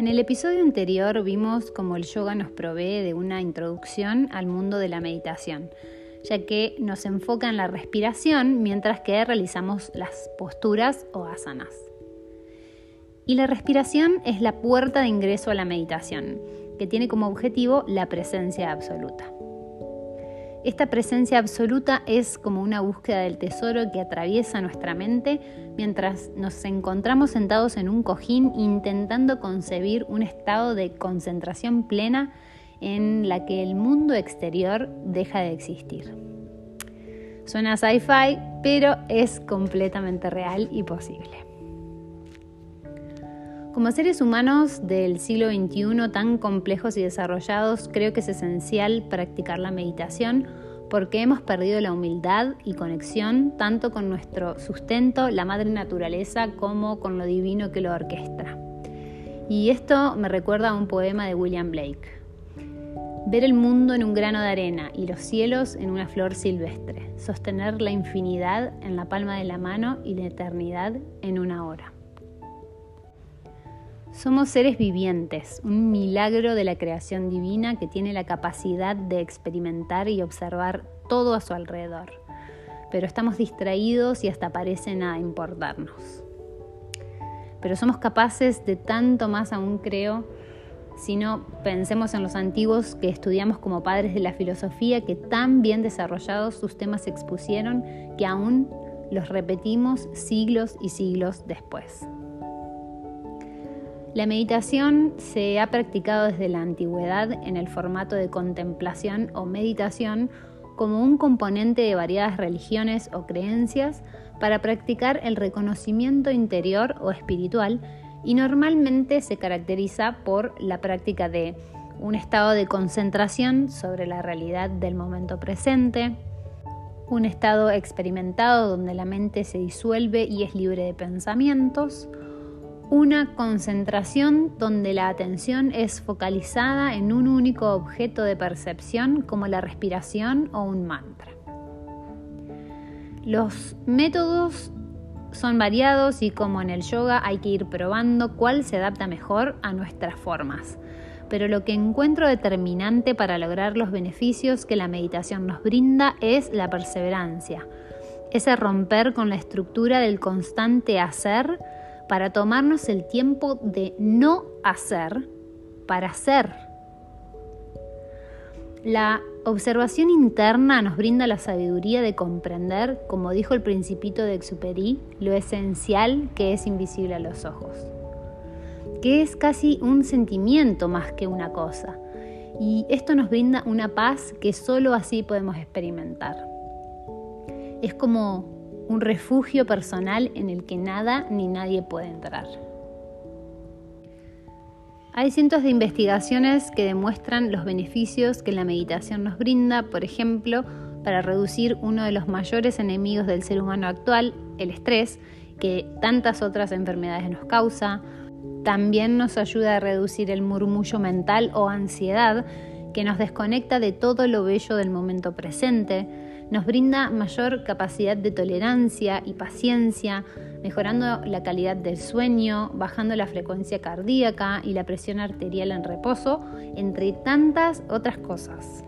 En el episodio anterior vimos cómo el yoga nos provee de una introducción al mundo de la meditación, ya que nos enfoca en la respiración mientras que realizamos las posturas o asanas. Y la respiración es la puerta de ingreso a la meditación, que tiene como objetivo la presencia absoluta. Esta presencia absoluta es como una búsqueda del tesoro que atraviesa nuestra mente mientras nos encontramos sentados en un cojín intentando concebir un estado de concentración plena en la que el mundo exterior deja de existir. Suena sci-fi, pero es completamente real y posible. Como seres humanos del siglo XXI tan complejos y desarrollados, creo que es esencial practicar la meditación porque hemos perdido la humildad y conexión tanto con nuestro sustento, la madre naturaleza, como con lo divino que lo orquestra. Y esto me recuerda a un poema de William Blake. Ver el mundo en un grano de arena y los cielos en una flor silvestre, sostener la infinidad en la palma de la mano y la eternidad en una hora. Somos seres vivientes, un milagro de la creación divina que tiene la capacidad de experimentar y observar todo a su alrededor. Pero estamos distraídos y hasta parecen a importarnos. Pero somos capaces de tanto más aún creo si no pensemos en los antiguos que estudiamos como padres de la filosofía que tan bien desarrollados sus temas expusieron que aún los repetimos siglos y siglos después. La meditación se ha practicado desde la antigüedad en el formato de contemplación o meditación como un componente de variadas religiones o creencias para practicar el reconocimiento interior o espiritual y normalmente se caracteriza por la práctica de un estado de concentración sobre la realidad del momento presente, un estado experimentado donde la mente se disuelve y es libre de pensamientos, una concentración donde la atención es focalizada en un único objeto de percepción como la respiración o un mantra. Los métodos son variados y como en el yoga hay que ir probando cuál se adapta mejor a nuestras formas. Pero lo que encuentro determinante para lograr los beneficios que la meditación nos brinda es la perseverancia, ese romper con la estructura del constante hacer, para tomarnos el tiempo de no hacer para hacer. La observación interna nos brinda la sabiduría de comprender, como dijo el principito de Exupéry, lo esencial que es invisible a los ojos, que es casi un sentimiento más que una cosa. Y esto nos brinda una paz que solo así podemos experimentar. Es como un refugio personal en el que nada ni nadie puede entrar. Hay cientos de investigaciones que demuestran los beneficios que la meditación nos brinda, por ejemplo, para reducir uno de los mayores enemigos del ser humano actual, el estrés, que tantas otras enfermedades nos causa. También nos ayuda a reducir el murmullo mental o ansiedad, que nos desconecta de todo lo bello del momento presente nos brinda mayor capacidad de tolerancia y paciencia, mejorando la calidad del sueño, bajando la frecuencia cardíaca y la presión arterial en reposo, entre tantas otras cosas.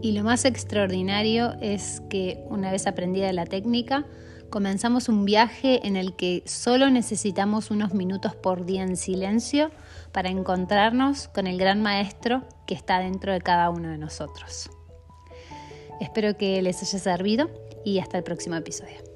Y lo más extraordinario es que una vez aprendida la técnica, comenzamos un viaje en el que solo necesitamos unos minutos por día en silencio para encontrarnos con el gran maestro que está dentro de cada uno de nosotros. Espero que les haya servido y hasta el próximo episodio.